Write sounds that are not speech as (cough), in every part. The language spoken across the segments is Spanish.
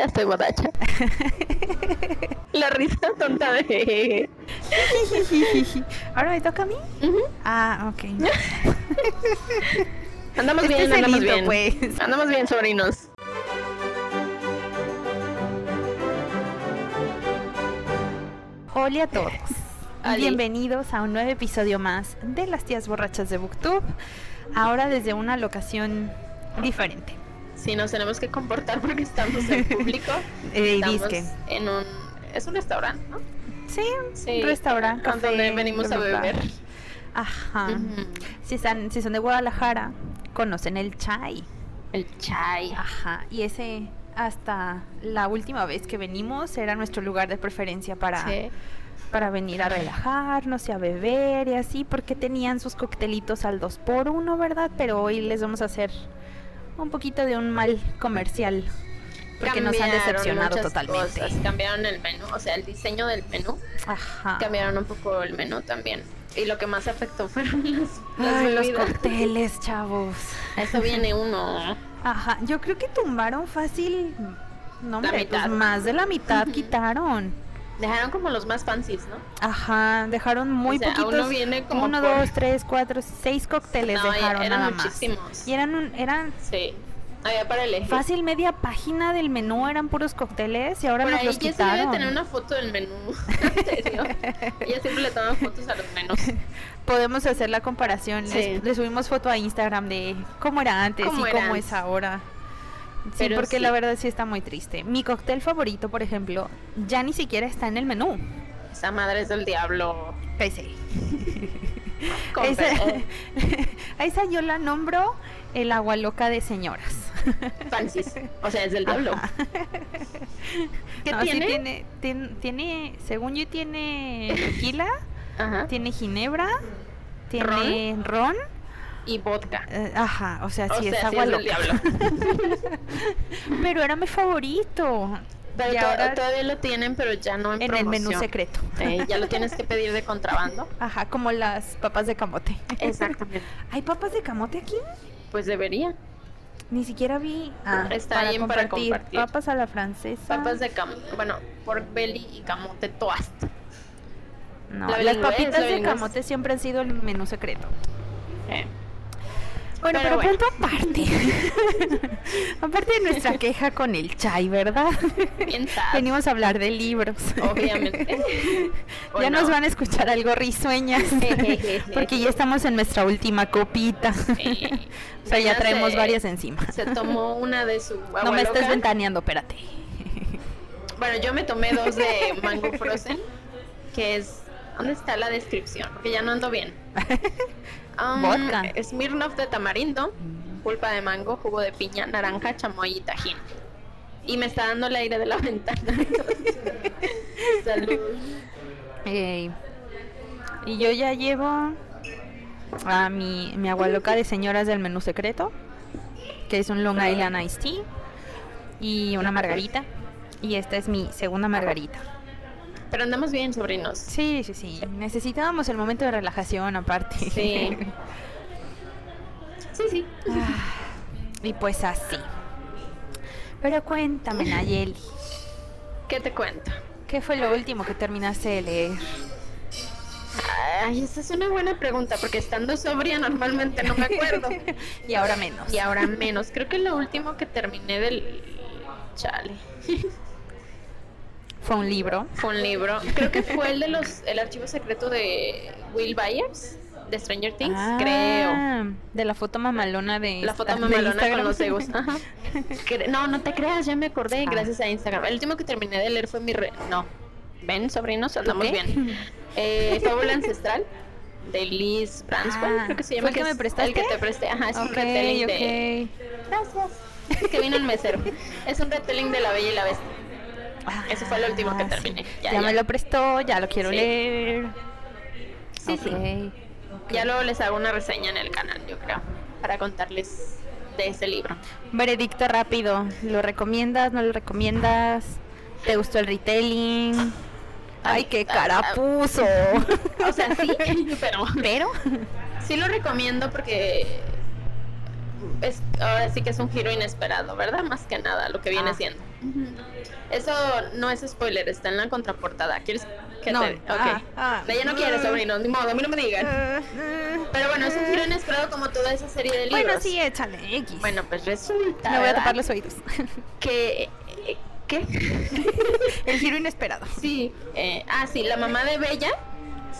Ya estoy borracha. (laughs) La risa tonta de. (laughs) ¿Ahora me toca a mí? Ah, ok. (laughs) andamos Este bien, andamos bien. pues. Andamos bien, sobrinos. Hola a todos. Ali. Bienvenidos a un nuevo episodio más de las tías borrachas de Booktube. Ahora desde una locación diferente. Sí, nos tenemos que comportar (laughs) porque estamos en público. (laughs) Eh, Estamos en un. Es un restaurante, ¿no? Sí, Sí. restaurante, café, Donde venimos a beber. Ajá. Si, están, si son de Guadalajara, conocen el chai. El chai. Ajá. Y ese, hasta la última vez que venimos, era nuestro lugar de preferencia para, Sí. para venir a relajarnos y a beber y así, porque tenían sus coctelitos al 2 por 1 ¿verdad? Pero hoy les vamos a hacer un poquito de un mal comercial, porque nos han decepcionado totalmente. cosas, Cambiaron el menú, o sea, el diseño del menú. Ajá. Cambiaron un poco el menú también. Y lo que más afectó fueron las Ay, los cócteles, chavos. Eso viene uno. Ajá, yo creo que tumbaron fácil, no hombre, pues mitad. más de la mitad quitaron. Dejaron como los más fancies, ¿no? Ajá, dejaron muy O sea, poquitos. uno viene como uno, por- dos, tres, cuatro, seis cócteles No, dejaron eran nada muchísimos. más. Y eran un, eran Sí. Había para elegir. fácil media página del menú eran puros cócteles y ahora Por nos ahí los debe quitaron. tener una foto del menú. (laughs) En serio. (laughs) Ella siempre le toma fotos a los menús. (laughs) Podemos hacer la comparación. Sí. Les, les subimos foto a Instagram de cómo era antes Cómo y era cómo antes. es ahora. Sí, Pero porque sí. la verdad sí está muy triste. Mi cóctel favorito, por ejemplo, ya ni siquiera está en el menú. Esa madre es del diablo. Ese. (laughs) Con Esa, (laughs) a esa yo la nombro el agua loca de señoras. fancies. O sea, es del diablo. Ajá. (laughs) ¿Qué No, sí tiene? tiene, tien- tiene, según yo, tiene tequila, Ajá. tiene ginebra, tiene ron. Y vodka. eh, ajá, o sea, O sí es sea, sí agua es del loca. diablo. (laughs) Pero era mi favorito. Pero y to- ahora todavía lo tienen, pero ya no en, en el menú secreto. Eh, ya lo tienes que pedir de contrabando. (laughs) Ajá, como las papas de camote. Exactamente. (laughs) ¿Hay papas de camote aquí? Pues debería. Ni siquiera vi. Ah, Está bien para compartir. Papas a la francesa. Papas de camote. Bueno, pork belly y camote toast. No, la las papitas la de camote siempre han sido el menú secreto. Eh, Bueno, Pero pero, bueno. aparte. (laughs) aparte de nuestra (laughs) queja con el chai, ¿verdad? Venimos a hablar de libros. Obviamente. ¿O (laughs) ya no? nos van a escuchar algo risueñas. porque ya estamos en nuestra última copita. O sea, ya traemos se- varias encima. Se tomó una de su No me estés ventaneando, espérate. Bueno, yo me tomé dos de mango frozen, que es... ¿Dónde está la descripción? Porque ya no ando bien. Um, Vodka. Smirnoff de tamarindo, pulpa de mango, jugo de piña, naranja, chamoy y tajín. Y me está dando el aire de la (laughs) ventana. Salud. Y yo ya llevo a mi, mi agua loca de señoras del menú secreto, que es un Long Island Iced Tea y una margarita. Y esta es mi segunda margarita. Pero andamos bien, sobrinos. Sí, sí, sí. Necesitábamos el momento de relajación aparte. Sí. Sí, sí. Ah, y pues así. Pero cuéntame, Nayeli, ¿Qué te cuento? ¿qué fue lo último que terminaste de leer? Ay, esa es una buena pregunta, porque estando sobria normalmente no me acuerdo. (laughs) y ahora menos. Y ahora menos. Creo que lo último que terminé del... Chale. Fue un libro. Fue un libro. Creo que fue el de los... El archivo secreto de Will Byers, de Stranger Things, creo. Ah, De la foto mamalona de La foto mamalona con los egos. Ajá. (laughs) No, no te creas, ya me acordé Ah. gracias a Instagram. El último que terminé de leer fue mi... Re... No. Ven, sobrinos, andamos bien. Eh, Fábula Ancestral, de Liz Branswell, Ah, creo que se ¿fue llama. el que me es prestaste? El que te presté, ajá, es un retelling de... Gracias. Que vino el mesero. Es un retelling de La Bella y la Bestia. Ese fue el último que Ah, sí. terminé. Ya, Ya, me lo prestó, ya lo quiero Sí. leer. Sí, sí. Ya luego les hago una reseña en el canal, yo creo, para contarles de ese libro. Veredicto rápido. ¿Lo recomiendas? ¿No lo recomiendas? ¿Te gustó el retelling? Ay, qué cara puso. O sea, sí, (laughs) pero Pero sí lo recomiendo porque es, ahora sí que es un giro inesperado, ¿verdad? Más que nada, lo que viene Ah. siendo. Eso no es spoiler, está en la contraportada. ¿Quieres que No. te.? Ok. Ah, ah. Ella no quiere, sobrino, ni modo, a mí no me digan. Pero bueno, es un giro inesperado como toda esa serie de libros. Bueno, sí, échale, X. Bueno, pues resulta. Me voy a tapar los oídos. (laughs) Que. eh, ¿Qué? (laughs) El giro inesperado. Sí. eh, ah, sí, la mamá de Bella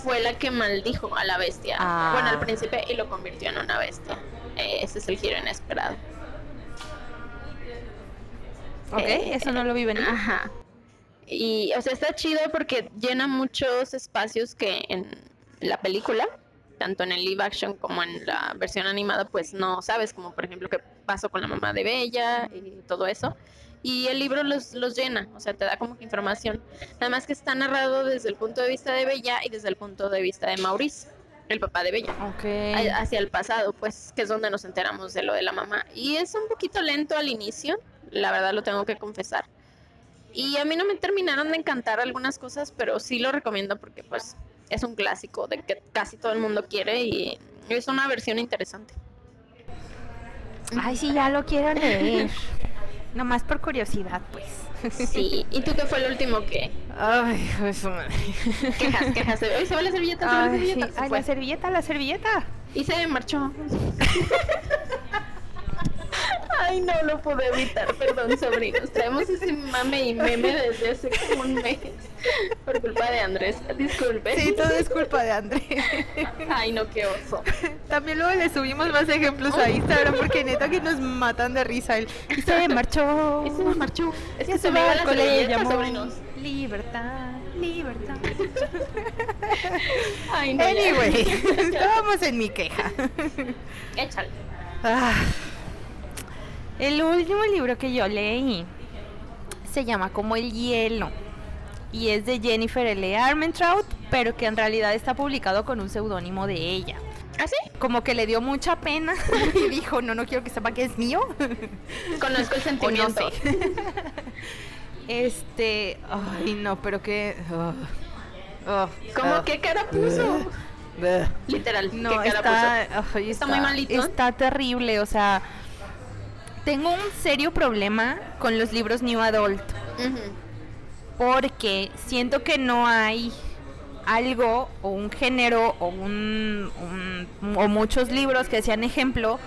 fue la que maldijo a la bestia. Ah. Bueno, al príncipe y lo convirtió en una bestia. Ese es el giro inesperado. Ok, Eh, eso no lo vi venir. Ajá. Y, o sea, está chido porque llena muchos espacios que en la película, tanto en el live action como en la versión animada, pues no sabes, como por ejemplo qué pasó con la mamá de Bella y todo eso. Y el libro los, los llena, o sea, te da como que información. Nada más que está narrado desde el punto de vista de Bella y desde el punto de vista de Maurice, el papá de Bella Ok. a- hacia el pasado, pues, que es donde nos enteramos de lo de la mamá. Y es un poquito lento al inicio, la verdad lo tengo que confesar. Y a mí no me terminaron de encantar algunas cosas, pero sí lo recomiendo porque, pues, es un clásico de que casi todo el mundo quiere y es una versión interesante. Ay, sí, ya lo quiero leer. (laughs) Nomás por curiosidad, pues. Sí. ¿Y tú qué fue el último que Ay, hijo de su madre. quejas, quejas? Hoy se va la servilleta, se va la Ay, sí. servilleta. se Ay, la servilleta, la servilleta. Y se marchó. (laughs) Ay, no lo pude evitar, perdón, sobrinos. Traemos ese mame y meme desde hace como un mes. Por culpa de Andrés. Disculpe. Sí, todo es culpa de André. Ay, no, qué oso. También luego le subimos más ejemplos a Instagram porque neta que nos matan de risa. El, y se marchó. Y se marchó. Es que se va me iba al colegio, llamó. sobrinos. Libertad, libertad. Ay, no. Anyway, (laughs) estábamos en mi queja. Échale. Ah, el último libro que yo leí se llama Como el hielo y es de Jennifer L. Armentrout, pero que en realidad está publicado con un seudónimo de ella. ¿Ah, sí? Como que le dio mucha pena (laughs) y dijo, no, no quiero que sepa que es mío. (laughs) Conozco el O no sentimiento. sé. (laughs) Este, ay no, pero que... ah, ah, ¿Cómo ah, qué cara puso? Literal, No, ¿qué cara está, puso? Está muy malito. Está terrible, o sea, tengo un serio problema con los libros New Adult. Porque siento que no hay algo o un género o un, un- o muchos libros que sean ejemplo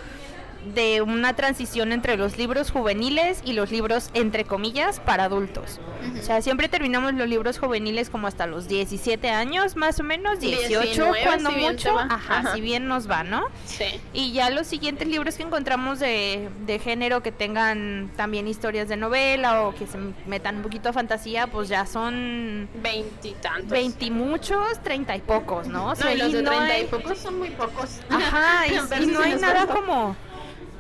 de una transición entre los libros juveniles y los libros entre comillas para adultos. O sea, siempre terminamos los libros juveniles como hasta los 17 años, más o menos, 18 19, cuando si mucho. Ajá, Ajá. si bien nos va, ¿no? Sí. Y ya los siguientes libros que encontramos de, de género que tengan también historias de novela o que se metan un poquito a fantasía, pues ya son Veintitantos. veintimuchos, treinta y pocos, ¿no? O No, y los y de no treinta hay- y pocos son muy pocos. Ajá, y, (laughs) no hay nada como,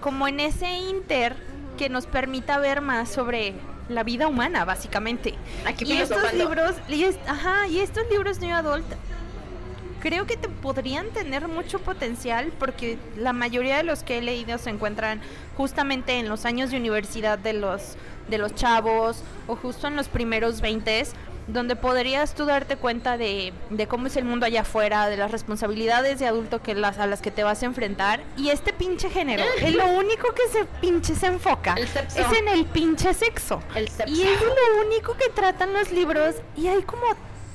como en ese inter que nos permita ver más sobre la vida humana, básicamente. Aquí y estos libros, y es- ajá, y estos libros New Adult creo que te podrían tener mucho potencial porque la mayoría de los que he leído se encuentran justamente en los años de universidad de los de los chavos o justo en los primeros 20 donde podrías tú darte cuenta de, de cómo es el mundo allá afuera, de las responsabilidades de adulto que las, a las que te vas a enfrentar. Y este pinche género, (laughs) es lo único que se pinche se enfoca. El. Es en el pinche sexo. El sexo. Y es lo único que tratan los libros y hay como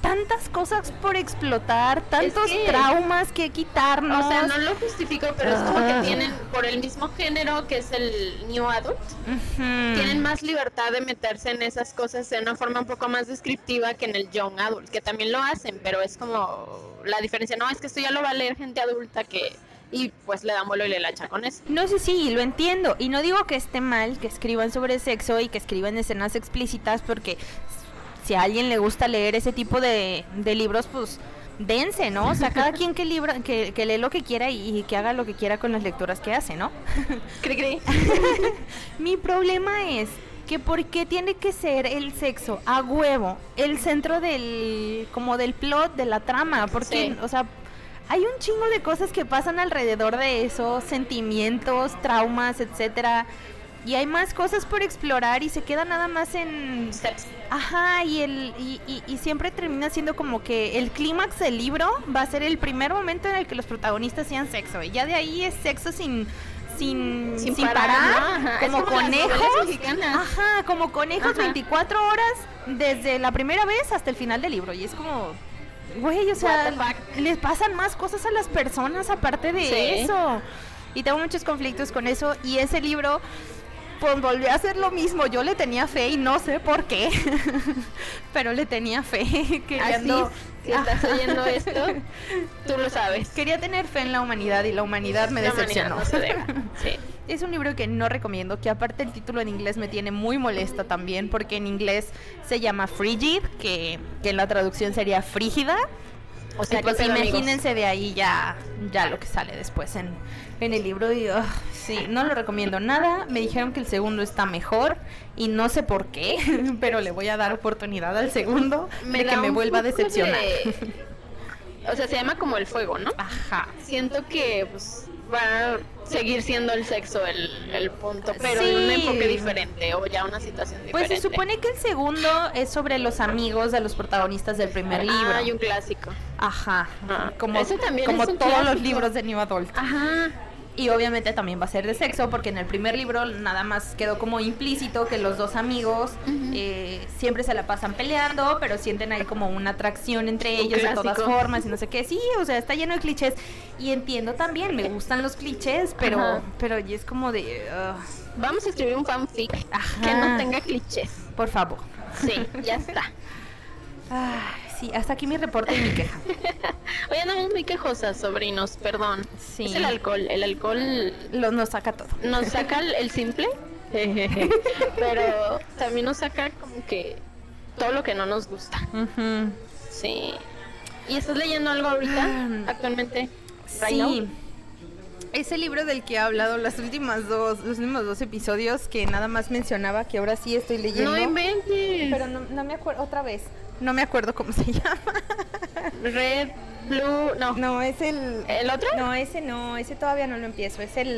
tantas cosas por explotar, tantos que- traumas que quitarnos. O sea, no lo justifico, pero es como Ah. que tienen, por el mismo género que es el New Adult, tienen más libertad de meterse en esas cosas de una forma un poco más descriptiva que en el Young Adult, que también lo hacen, pero es como la diferencia. No, es que esto ya lo va a leer gente adulta que. Y pues le dan vuelo y le lacha con eso. No sé si lo entiendo y no digo que esté mal que escriban sobre sexo y que escriban escenas explícitas porque si a alguien le gusta leer ese tipo de, de libros pues dense, ¿no? O sea, cada (laughs) quien que, libra, que, que lee lo que quiera y, y que haga lo que quiera con las lecturas que hace, ¿no? (laughs) Cri, cri. (laughs) Mi problema es que por qué tiene que ser el sexo a huevo el centro del como del plot de la trama, porque Sí. o sea, hay un chingo de cosas que pasan alrededor de eso, sentimientos, traumas, etcétera. Y hay más cosas por explorar y se queda nada más en. Ajá, y, el, y, y- y siempre termina siendo como que el clímax del libro va a ser el primer momento en el que los protagonistas sean sexo. Y ya de ahí es sexo sin, sin, Sin sin parar, como conejos. Ajá, como conejos Ajá. 24 horas desde la primera vez hasta el final del libro. Y es como, güey, o sea, les pasan más cosas a las personas aparte de Sí. eso. Y tengo muchos conflictos con eso. Y ese libro, pues volvió a hacer lo mismo. Yo le tenía fe y no sé por qué. (laughs) Pero le tenía fe. (laughs) Así, Queriendo, si estás oyendo esto, (laughs) tú lo sabes. Quería tener fe en la humanidad y la humanidad me La humanidad decepcionó. no se. Sí. Es un libro que no recomiendo, que aparte el título en inglés me tiene muy molesta también, porque en inglés se llama Frigid, que, que en la traducción sería frígida. O sea, pues amigos. imagínense de ahí ya, ya lo que sale después en, en el libro. Y ugh, sí, no lo recomiendo nada. Me dijeron que el segundo está mejor y no sé por qué, (laughs) pero le voy a dar oportunidad al segundo de que me vuelva a decepcionar. de- (laughs) O sea, se llama como el fuego, ¿no? Ajá. Siento que pues, va a seguir siendo el sexo el, el punto, pero en un Sí. enfoque diferente o ya una situación Pues diferente. se supone que el segundo es sobre los amigos de los protagonistas del primer libro. Ah, hay un clásico. Ajá, Ah, como, ese también como todos los libros de New Adult. Ajá. Y obviamente también va a ser de sexo, porque en el primer libro nada más quedó como implícito que los dos amigos eh, siempre se la pasan peleando, pero sienten ahí como una atracción entre ellos de todas formas y no sé qué. Sí, o sea, está lleno de clichés. Y entiendo también, me gustan los clichés, pero, Ajá. pero y es como de... ugh, Vamos a escribir un fanfic Ajá. que no tenga clichés. por favor. Sí, ya está. (laughs) Ay, sí, hasta aquí mi reporte y mi queja. (laughs) Oye, andamos muy quejosas, sobrinos, perdón. Sí. Es el alcohol. El alcohol Lo, nos saca todo. nos saca el, el simple, (laughs) pero también nos saca como que todo lo que no nos gusta. Sí. ¿Y estás leyendo algo ahorita, Ah, actualmente? Right now? Sí. Ese libro del que he hablado las últimas dos, los últimos dos episodios que nada más mencionaba que ahora sí estoy leyendo. No inventes. pero no, no me acuerdo otra vez. No me acuerdo cómo se (laughs) llama. Red, blue, no. No, es el ¿El otro? No, ese no, ese todavía no lo empiezo. Es el,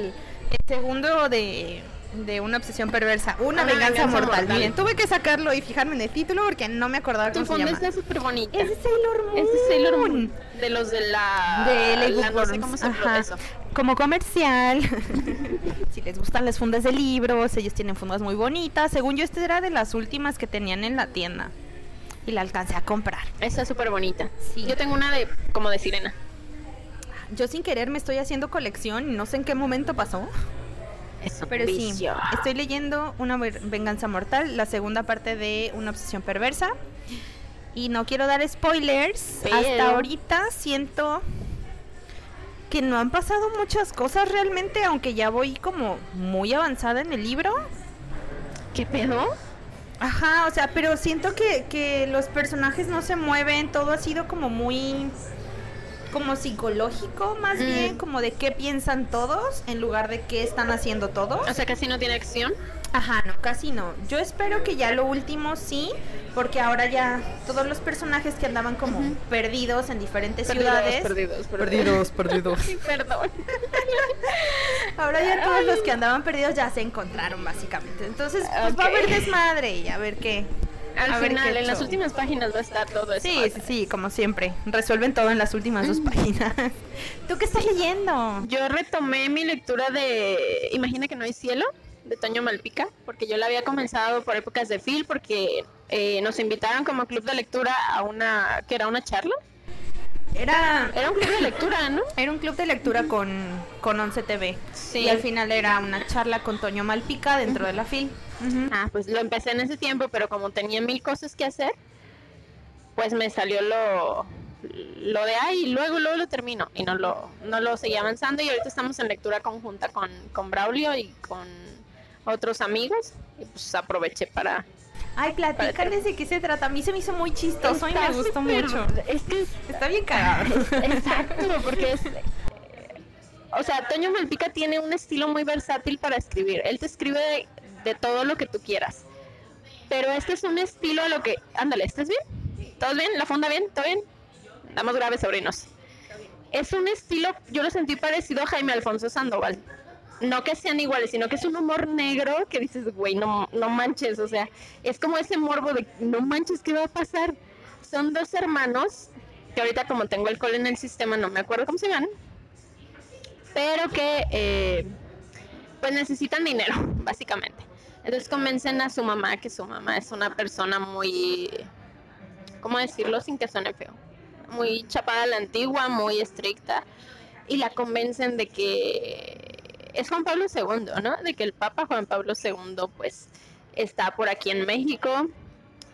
el segundo de, de una obsesión perversa, una Una venganza, venganza mortal. mortal. Miren, tuve que sacarlo y fijarme en el título porque no me acordaba cómo se fondo llama. está súper bonita. Es Sailor Moon. Es Sailor Moon. De los de la... de Lake la- no sé Bookworms. cómo se Ajá. eso. Como comercial. (laughs) si les gustan las fundas de libros, ellos tienen fundas muy bonitas. Según yo, esta era de las últimas que tenían en la tienda. Y la alcancé a comprar. Está súper bonita. Sí. Yo tengo una de como de sirena. Yo sin querer me estoy haciendo colección y no sé en qué momento pasó. Es Pero sí, vicio. estoy leyendo Una venganza mortal, la segunda parte de Una obsesión perversa. Y no quiero dar spoilers. Pero- Hasta ahorita siento que no han pasado muchas cosas realmente, aunque ya voy como muy avanzada en el libro. ¿Qué pedo? Ajá, o sea, pero siento que, que los personajes no se mueven, todo ha sido como muy como psicológico más Mm. bien, como de qué piensan todos en lugar de qué están haciendo todos. O sea, casi no tiene acción. Ajá, no, casi no. Yo espero que ya lo último sí, porque ahora ya todos los personajes que andaban como perdidos en diferentes Perdidos, ciudades. perdidos, perdidos. perdidos. (laughs) Ay, perdón. (laughs) Ahora ya todos los que andaban perdidos ya se encontraron básicamente. Entonces, pues va a haber desmadre y a ver qué. Al a final, en las últimas páginas va a estar todo eso. Sí, sí, sí, como siempre. Resuelven todo en las últimas dos páginas. (laughs) ¿Tú qué estás leyendo? Yo retomé mi lectura de Imagina que no hay cielo, de Toño Malpica, porque yo la había comenzado por épocas de Phil, porque eh, nos invitaron como club de lectura a una, que era una charla. Era, Era un club de lectura, ¿no? era un club de lectura con, con 11 TV. Sí. Y al final era una charla con Toño Malpica dentro de la FIL. Ah, pues lo empecé en ese tiempo, pero como tenía mil cosas que hacer, pues me salió lo, lo de ahí, y luego, luego lo termino y no lo, no lo seguí avanzando y ahorita estamos en lectura conjunta con, con Braulio y con otros amigos y pues aproveché para... Ay, platícales de qué se trata. A mí se me hizo muy chistoso y me Está gustó mucho. Es que Está bien cagado. Exacto, porque es... O sea, Toño Malpica tiene un estilo muy versátil para escribir. Él te escribe de, de todo lo que tú quieras. Pero este es un estilo a lo que... Ándale, ¿estás bien? ¿Todos bien? ¿La fonda bien? ¿Todo bien? Estamos graves, sobrinos. Es un estilo, yo lo sentí parecido a Jaime Alfonso Sandoval. No que sean iguales, sino que es un humor negro que dices, güey, no, no manches. O sea, es como ese morbo de, no manches, ¿qué va a pasar? Son dos hermanos, que ahorita como tengo alcohol en el sistema, no me acuerdo cómo se llaman, pero que eh, pues necesitan dinero, (laughs) básicamente. Entonces convencen a su mamá, que su mamá es una persona muy, ¿cómo decirlo sin que suene feo? Muy chapada a la antigua, muy estricta, y la convencen de que es Juan Pablo II, ¿no? De que el Papa Juan Pablo II, pues, está por aquí en México,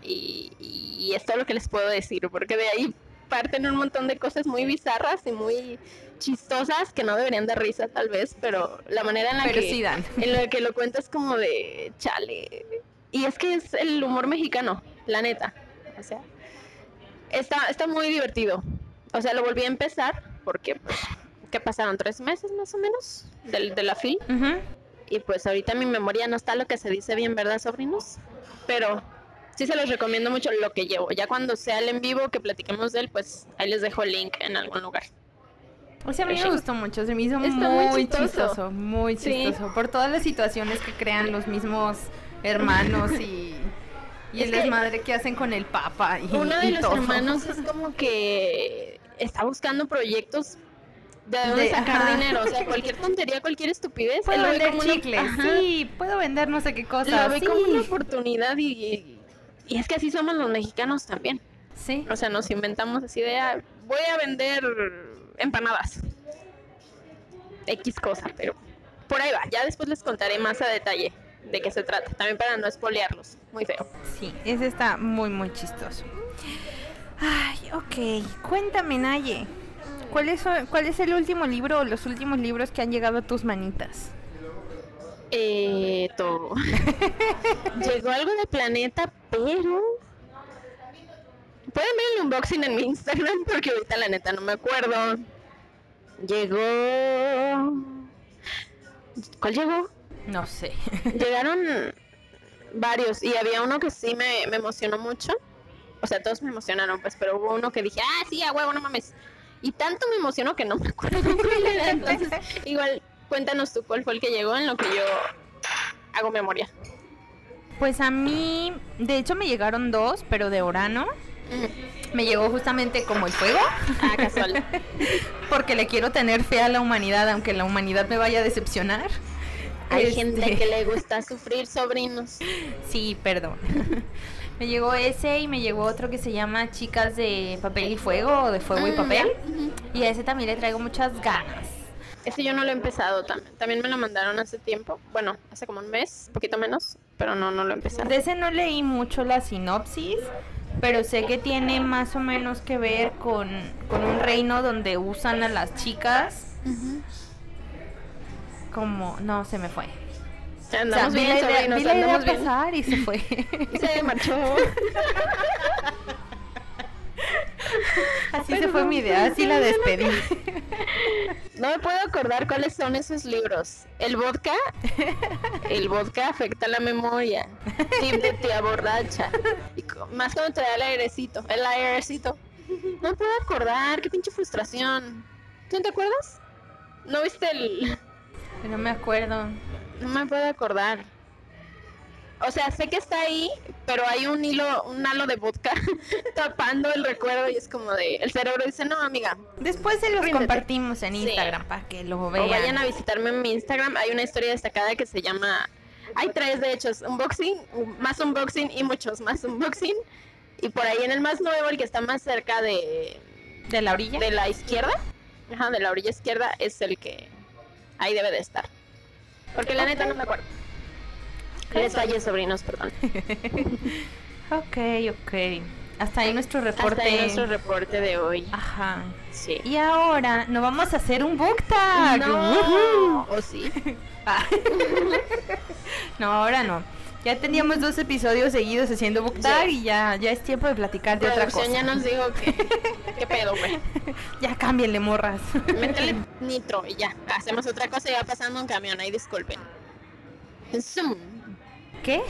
y, y es todo lo que les puedo decir, porque de ahí parten un montón de cosas muy bizarras y muy chistosas que no deberían dar risa tal vez, pero la manera en la que en la que lo cuentas como de chale. Y es que es el humor mexicano, la neta. O sea, está está muy divertido. O sea, lo volví a empezar porque pues que pasaron tres meses más o menos de, de la film. Y pues ahorita mi memoria no está lo que se dice bien, ¿verdad, sobrinos? Pero sí se los recomiendo mucho lo que llevo. Ya cuando sea el en vivo que platiquemos de él, pues ahí les dejo el link en algún lugar. O sea, a mí me gustó mucho, se me hizo muy, chistoso. muy chistoso, por todas las situaciones que crean los mismos hermanos y, y el desmadre que hacen con el papa. Y, uno de los hermanos es como que está buscando proyectos de dónde sacar dinero, o sea, (laughs) cualquier tontería, cualquier estupidez. Puedo vender chicles, sí, puedo vender no sé qué cosa. Lo ve como una oportunidad y, y es que así somos los mexicanos también. Sí. O sea, nos inventamos así de, ah, voy a vender empanadas. X cosa, pero por ahí va. Ya después les contaré más a detalle de qué se trata. También para no espolearlos. Muy feo. Sí, ese está muy, muy chistoso. Ay, ok. Cuéntame, Naye. ¿Cuál es, ¿Cuál es el último libro o los últimos libros que han llegado a tus manitas? Eh, todo. (laughs) Llegó algo de Planeta, pero... Pueden ver el unboxing en mi Instagram porque ahorita la neta no me acuerdo. Llegó... ¿Cuál llegó? No sé. Llegaron (laughs) varios y había uno que sí me, emocionó mucho. O sea, todos me emocionaron, pues, pero hubo uno que dije, ah, sí, a huevo, no mames. Y tanto me emocionó que no me acuerdo (laughs) Entonces, igual Cuéntanos tú cuál fue el que llegó en lo que yo hago memoria. Pues a mí, de hecho me llegaron dos, pero de Orano. Me llegó justamente como el fuego. Ah, casual. (laughs) Porque le quiero tener fe a la humanidad, aunque la humanidad me vaya a decepcionar. Hay gente este que le gusta sufrir sobrinos. (laughs) Sí, perdón. Me llegó ese y me llegó otro que se llama Chicas de Papel y Fuego o de Fuego y mm, Papel. Y a ese también le traigo muchas ganas. Ese yo no lo he empezado también. También me lo mandaron hace tiempo. Bueno, hace como un mes, poquito menos, pero no, no lo he empezado. De ese no leí mucho la sinopsis, pero sé que tiene más o menos que ver con, un reino donde usan a las chicas. Como, no, se me fue. Andamos bien, vi andamos pasar y se fue. se marchó. Así se fue mi idea, así la despedí. No me puedo acordar cuáles son esos libros. El vodka, el vodka afecta la memoria. Tip de tía borracha. Y más cuando te da el airecito, el airecito. No me puedo acordar, qué pinche frustración. ¿Tú no te acuerdas? ¿No viste el...? No me acuerdo. No me puedo acordar. O sea, sé que está ahí, pero hay un hilo, un halo de vodka (laughs) tapando el recuerdo y es como de, el cerebro dice, no, amiga. Después se los compartimos en Instagram para que lo vean. O vayan a visitarme en mi Instagram, hay una historia destacada que se llama, hay tres de hecho, unboxing, más unboxing y muchos más unboxing. Y por ahí en el más nuevo, el que está más cerca de... ¿De la orilla? De la izquierda. Ajá, de la orilla izquierda es el que ahí debe de estar. Porque la neta no me acuerdo. Les fallé, sobrinos, perdón. (laughs) ok, ok. Hasta ahí nuestro reporte. Hasta ahí nuestro reporte de hoy. Ajá. Sí. Y ahora nos vamos a hacer un book tag. No. ¿O sí? (laughs) Ah. (laughs) no, ahora no. Ya teníamos dos episodios seguidos haciendo book tag y ya, ya es tiempo de platicar de otra cosa. ya nos digo que (laughs) qué pedo, güey. ya cámbienle, morras. Métele (laughs) nitro y ya. Hacemos otra cosa y va pasando un camión ahí, disculpen. Zoom. ¿Qué?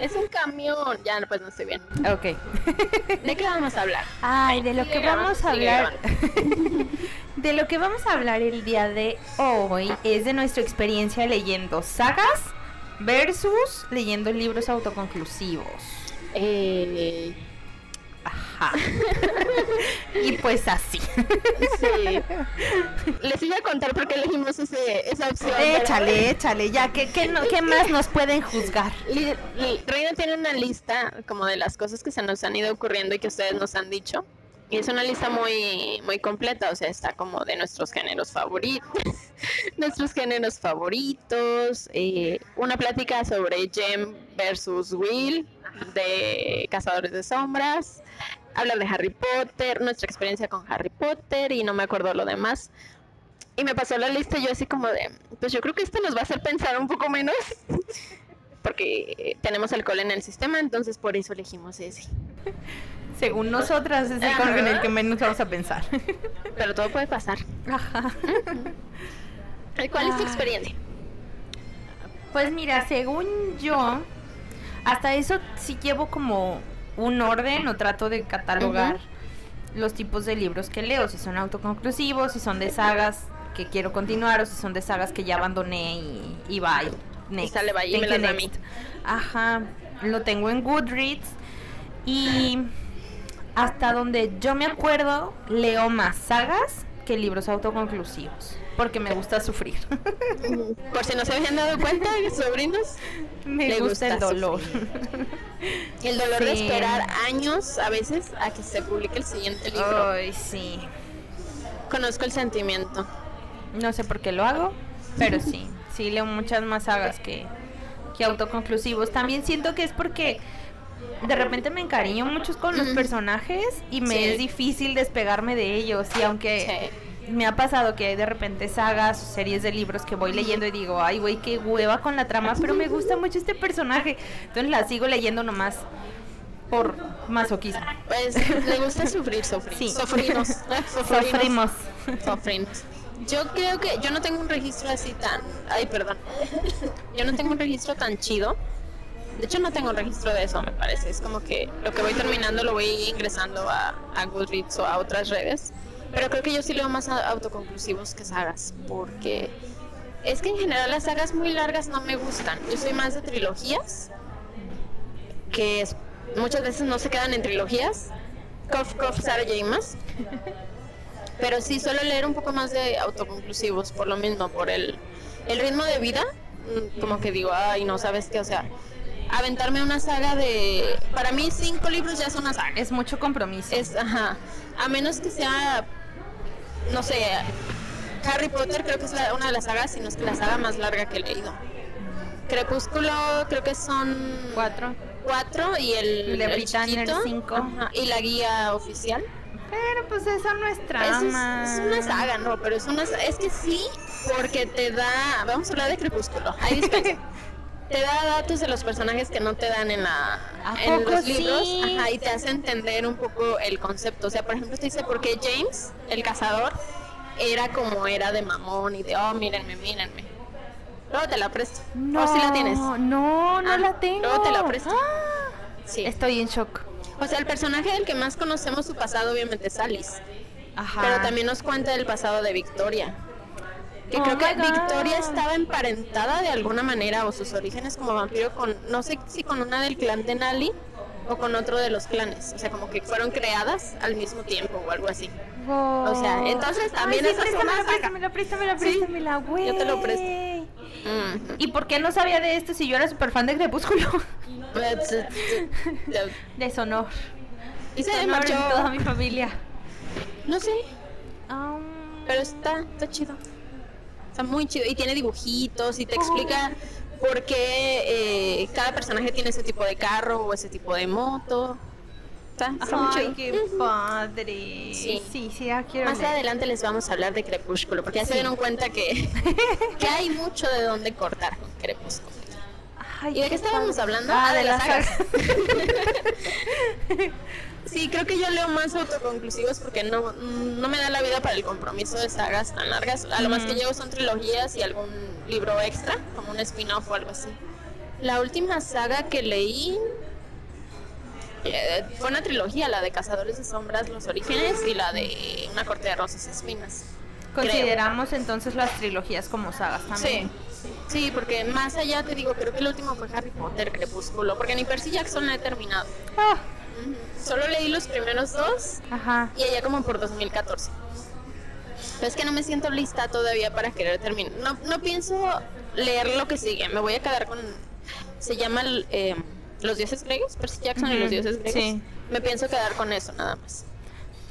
es un camión. Ya, pues no estoy bien. Ok. ¿De qué vamos a hablar? Ay, de lo que vamos a hablar. (laughs) de lo que vamos a hablar el día de hoy es de nuestra experiencia leyendo sagas versus leyendo libros autoconclusivos. Eh, Ajá. (laughs) y pues así. Sí. Les iba a contar por qué elegimos ese, esa opción. Échale, échale, ya, ¿qué, qué, no- qué más nos pueden juzgar? Reina tiene una lista como de las cosas que se nos han ido ocurriendo y que ustedes nos han dicho. Y es una lista muy, muy completa, o sea, está como de nuestros géneros favoritos, (laughs) nuestros géneros favoritos, eh, una plática sobre Jem versus Will, de Cazadores de Sombras, hablar de Harry Potter, nuestra experiencia con Harry Potter y no me acuerdo lo demás. Y me pasó la lista y yo así como de, pues yo creo que esto nos va a hacer pensar un poco menos (laughs) porque tenemos alcohol en el sistema, entonces por eso elegimos ese. Según nosotras es el con Ajá. el que menos vamos a pensar. Pero todo puede pasar. Ajá. (laughs) ¿Cuál es tu experiencia? Pues mira, según yo, hasta eso sí llevo como un orden o trato de catalogar los tipos de libros que leo, si son autoconclusivos, si son de sagas que quiero continuar o si son de sagas que ya abandoné y, y bye. Next. sale bye y me las. Ajá, lo tengo en Goodreads y hasta donde yo me acuerdo leo más sagas que libros autoconclusivos, porque me gusta sufrir. (laughs) Por si no se habían dado cuenta, sobrinos, me Le gusta, el dolor. el dolor de esperar años a veces a que se publique el siguiente libro. Ay, sí. Conozco el sentimiento. No sé por qué lo hago, pero sí. Sí leo muchas más sagas que, que autoconclusivos. También siento que es porque de repente me encariño mucho con los personajes y me Sí. es difícil despegarme de ellos. Y aunque me ha pasado que hay de repente sagas o series de libros que voy leyendo y digo, ay, güey, qué hueva con la trama, pero me gusta mucho este personaje. Entonces la sigo leyendo nomás por masoquismo. Pues le gusta sufrir, sufrir. Sí. Sufrimos. (laughs) Sufrimos. Sufrimos. Yo creo que yo no tengo un registro así tan. Ay, perdón. Yo no tengo un registro tan chido. De hecho, no tengo un registro de eso, me parece. Es como que lo que voy terminando lo voy ingresando a, a Goodreads o a otras redes. Pero creo que yo sí leo más autoconclusivos que sagas. Porque es que en general las sagas muy largas no me gustan. Yo soy más de trilogías. Que es- muchas veces no se quedan en trilogías. Cof, cof, Sarah J. Maas. (laughs) Pero sí suelo leer un poco más de autoconclusivos, por lo mismo, por el, el ritmo de vida. mm, Como que digo, ay, no sabes qué, o sea, aventarme una saga de. Para mí, cinco libros ya es una saga. Es mucho compromiso. Es, ajá. A menos que sea, no sé, Harry Potter, creo que es la- una de las sagas, si no es que la saga más larga que he leído. Crepúsculo, creo que son Cuatro. cuatro y el, de Britannia, el cinco. ajá, y la guía oficial. Pero pues eso no es Es, trama. es una saga, no, pero es una es que sí, porque te da, vamos a hablar de Crepúsculo. Ahí. (laughs) te da datos de los personajes que no te dan en la ¿A en los libros, sí? ajá, y te hace entender un poco el concepto. O sea, por ejemplo, te dice por qué James, el cazador, era como era de mamón y de, oh, mírenme, mírenme. Luego te la presto. No, ¿O sí la tienes? No, no Ah, la tengo. luego te la presto. Ah, Sí. Estoy en shock. O sea, el personaje del que más conocemos su pasado obviamente es Alice. Ajá. Pero también nos cuenta del pasado de Victoria. Que Oh creo que God. Victoria estaba emparentada de alguna manera o sus orígenes como vampiro con, no sé si con una del clan de Nali o con otro de los clanes. O sea, como que fueron creadas al mismo tiempo o algo así. O sea, entonces también Ay, esa es sí, una préstamela, préstamela, Sí, préstamela, güey. yo te lo presto. Mm. ¿Y por qué no sabía de esto si yo era súper fan de Crepúsculo? (laughs) Deshonor. Y se Deshonor marchó. en toda mi familia. No sé, Um, pero está, está chido. Está muy chido. Y tiene dibujitos y te explica por qué eh, cada personaje tiene ese tipo de carro o ese tipo de moto. Está, está muy chido. qué padre. Sí. sí, sí, ya quiero Más leer. adelante les vamos a hablar de Crepúsculo, porque ya se dieron cuenta que, (laughs) que hay mucho de dónde cortar con Crepúsculo. Ay, ¿Y de qué estábamos padre. hablando? Ah, Ah, de de las las sagas. (laughs) Sí, creo que yo leo más autoconclusivos porque no, no me da la vida para el compromiso de sagas tan largas. A lo más que llevo son trilogías y algún libro extra, como un spin-off o algo así. La última saga que leí eh, fue una trilogía, la de Cazadores de Sombras, Los Orígenes y la de Una Corte de Rosas y Espinas. creo. Consideramos entonces las trilogías como sagas también. Sí, sí, porque más allá te digo, creo que el último fue Harry Potter, Crepúsculo, porque ni Percy Jackson la he terminado. Ah, Solo leí los primeros dos Ajá. y allá como por 2014. Pero es que no me siento lista todavía para querer terminar. No, no pienso leer lo que sigue. Me voy a quedar con. Se llama eh, Los dioses griegos, Percy Jackson y los dioses griegos. sí. Me pienso quedar con eso nada más.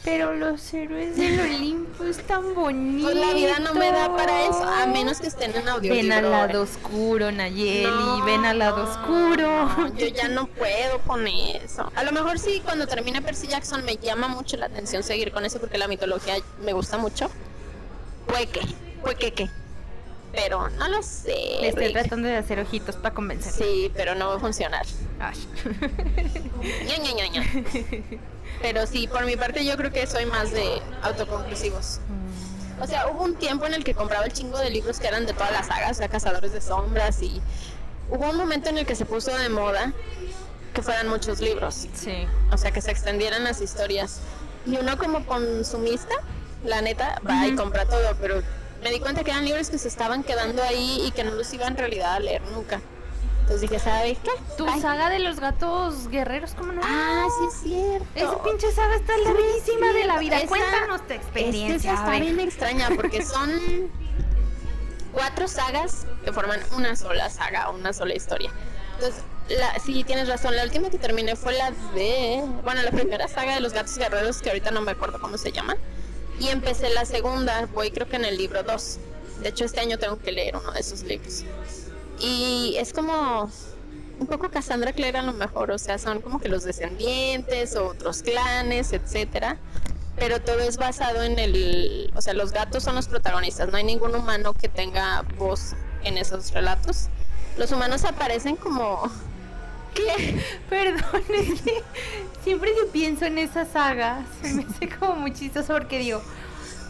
Pero los héroes del Olimpo están bonitos. Pues la vida no me da para eso, a menos que estén en audio. Ven al lado oscuro, Nayeli, ven al lado oscuro. Yo ya no puedo con eso. A lo mejor sí, cuando termine Percy Jackson me llama mucho la atención seguir con eso porque la mitología me gusta mucho. Puede que, puede que, que. Pero no lo sé. Le estoy Rick. tratando de hacer ojitos para convencer. Sí, pero no va a funcionar. Ña, Ña, Ña. Pero sí, por mi parte yo creo que soy más de autoconclusivos. O sea, hubo un tiempo en el que compraba el chingo de libros que eran de todas las sagas, o sea, Cazadores de Sombras y hubo un momento en el que se puso de moda que fueran muchos libros, Sí. o sea, que se extendieran las historias. Y uno como consumista, la neta, va y compra todo, pero me di cuenta que eran libros que se estaban quedando ahí y que no los iba en realidad a leer nunca. Entonces dije, ¿sabes qué? Tu Ay. saga de los gatos guerreros, ¿cómo no? Ah, sí es cierto. Esa pinche saga está larguísima de la vida. Esa- Cuéntanos tu experiencia. esa está bien extraña porque son cuatro sagas que forman una sola saga, una sola historia. Entonces, la, sí, tienes razón. La última que terminé fue la de. Bueno, la primera saga de los gatos guerreros, que ahorita no me acuerdo cómo se llama. Y empecé la segunda, voy creo que en el libro 2. De hecho, este año tengo que leer uno de esos libros. Y es como un poco Cassandra Clare a lo mejor, o sea, son como que los descendientes o otros clanes, etcétera. Pero todo es basado en el, o sea, los gatos son los protagonistas, no hay ningún humano que tenga voz en esos relatos. Los humanos aparecen como ¿Qué? (laughs) Perdón, (laughs) es que siempre que pienso en esa saga se me hace como muy chistoso porque digo,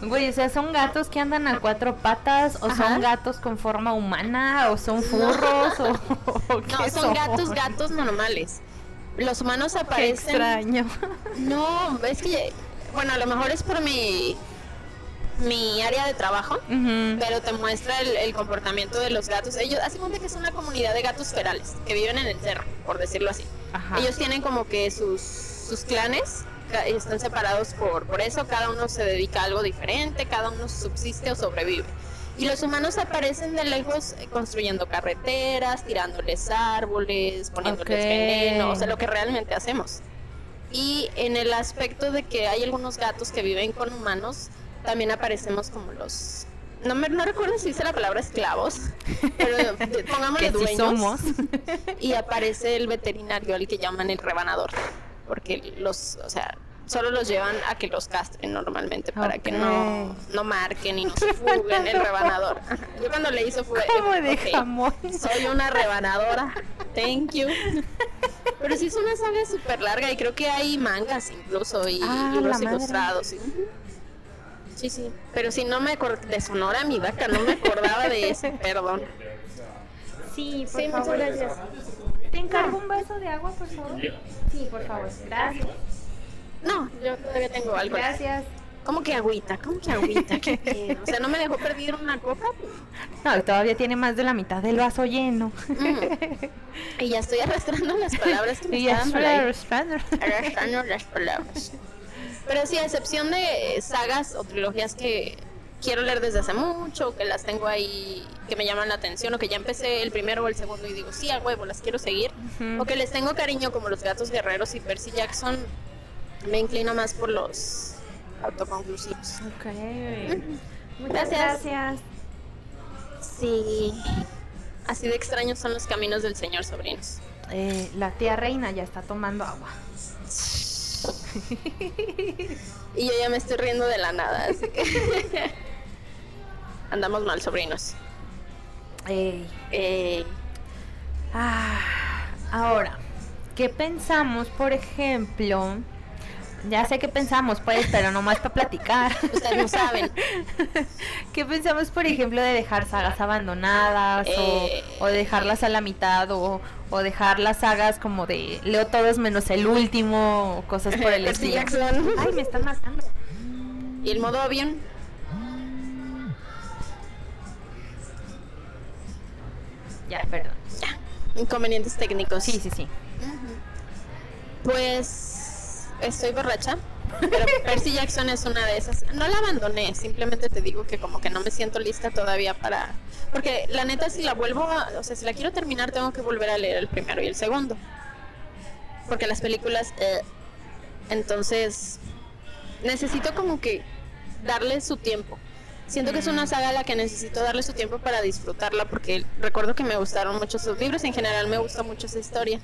güey, o sea, son gatos que andan a cuatro patas o Ajá. son gatos con forma humana o son furros o, (laughs) o No, qué son gatos, gatos normales. Los humanos Qué aparecen. extraño. No, es que, bueno, a lo mejor es por mi, mi área de trabajo, Ujú. pero te muestra el, el comportamiento de los gatos. Ellos, hace cuenta que es una comunidad de gatos ferales que viven en el cerro, por decirlo así. Ajá. Ellos tienen como que sus, sus clanes están separados por, por eso, cada uno se dedica a algo diferente, cada uno subsiste o sobrevive. Y los humanos aparecen de lejos eh, construyendo carreteras, tirándoles árboles, poniéndoles Ok. veneno, o sea, lo que realmente hacemos. Y en el aspecto de que hay algunos gatos que viven con humanos, también aparecemos como los... No, me, no recuerdo si dice la palabra esclavos, (laughs) pero pongámosle sí dueños. somos. Y aparece el veterinario, al que llaman el rebanador, porque los, o sea, solo los llevan a que los castren normalmente para que no, no marquen y no se fuguen el rebanador. Yo cuando le hizo fue, de jamón. soy una rebanadora, thank you. Pero sí es una saga súper larga y creo que hay mangas incluso y Ah, libros ilustrados. Sí. Sí, sí, pero si no me acordaba de Sonora, mi vaca, no me acordaba de eso, (laughs) perdón. Sí, por Sí, muchas favor. gracias. ¿Te encargo un vaso de agua, por favor? Sí, por favor. Gracias. No, yo todavía tengo algo. Gracias. ¿Cómo que agüita? ¿Cómo que agüita? ¿Qué (laughs) pedo? O sea, ¿no me dejó perder una copa? No, todavía tiene más de la mitad del vaso lleno. Mm. (laughs) Y ya estoy arrastrando las palabras que me Y ya estaban estoy por ahí. arrastrando. Arrastrando las palabras. Pero sí, a excepción de sagas o trilogías que quiero leer desde hace mucho, que las tengo ahí, que me llaman la atención, o que ya empecé el primero o el segundo y digo, sí, a huevo, las quiero seguir. O que les tengo cariño como los gatos guerreros y Percy Jackson, me inclino más por los autoconclusivos. Ok. Muchas Gracias. gracias. Sí. Así de extraños son los caminos del señor sobrinos. Eh, la tía reina ya está tomando agua. Y yo ya me estoy riendo de la nada, así que (laughs) andamos mal, sobrinos. Ey. Ah, ahora, ¿qué pensamos, por ejemplo? Ya sé qué pensamos, pues, pero nomás para platicar. (laughs) ustedes no saben. (laughs) ¿Qué pensamos, por ejemplo, de dejar sagas abandonadas Eh. o, o de dejarlas a la mitad o, o dejar las sagas como de leo todos menos el último o cosas por el (laughs) estilo? Ay, me están matando. Y el modo avión. Ya, perdón. Inconvenientes técnicos. Sí, sí, sí. Pues estoy borracha. Pero Percy Jackson es una de esas. No la abandoné, simplemente te digo que como que no me siento lista todavía para... Porque la neta si la vuelvo, a... o sea, si la quiero terminar tengo que volver a leer el primero y el segundo. Porque las películas... Eh, entonces, necesito como que darle su tiempo. Siento que es una saga a la que necesito darle su tiempo para disfrutarla porque recuerdo que me gustaron mucho sus libros, en general me gusta mucho esa historia.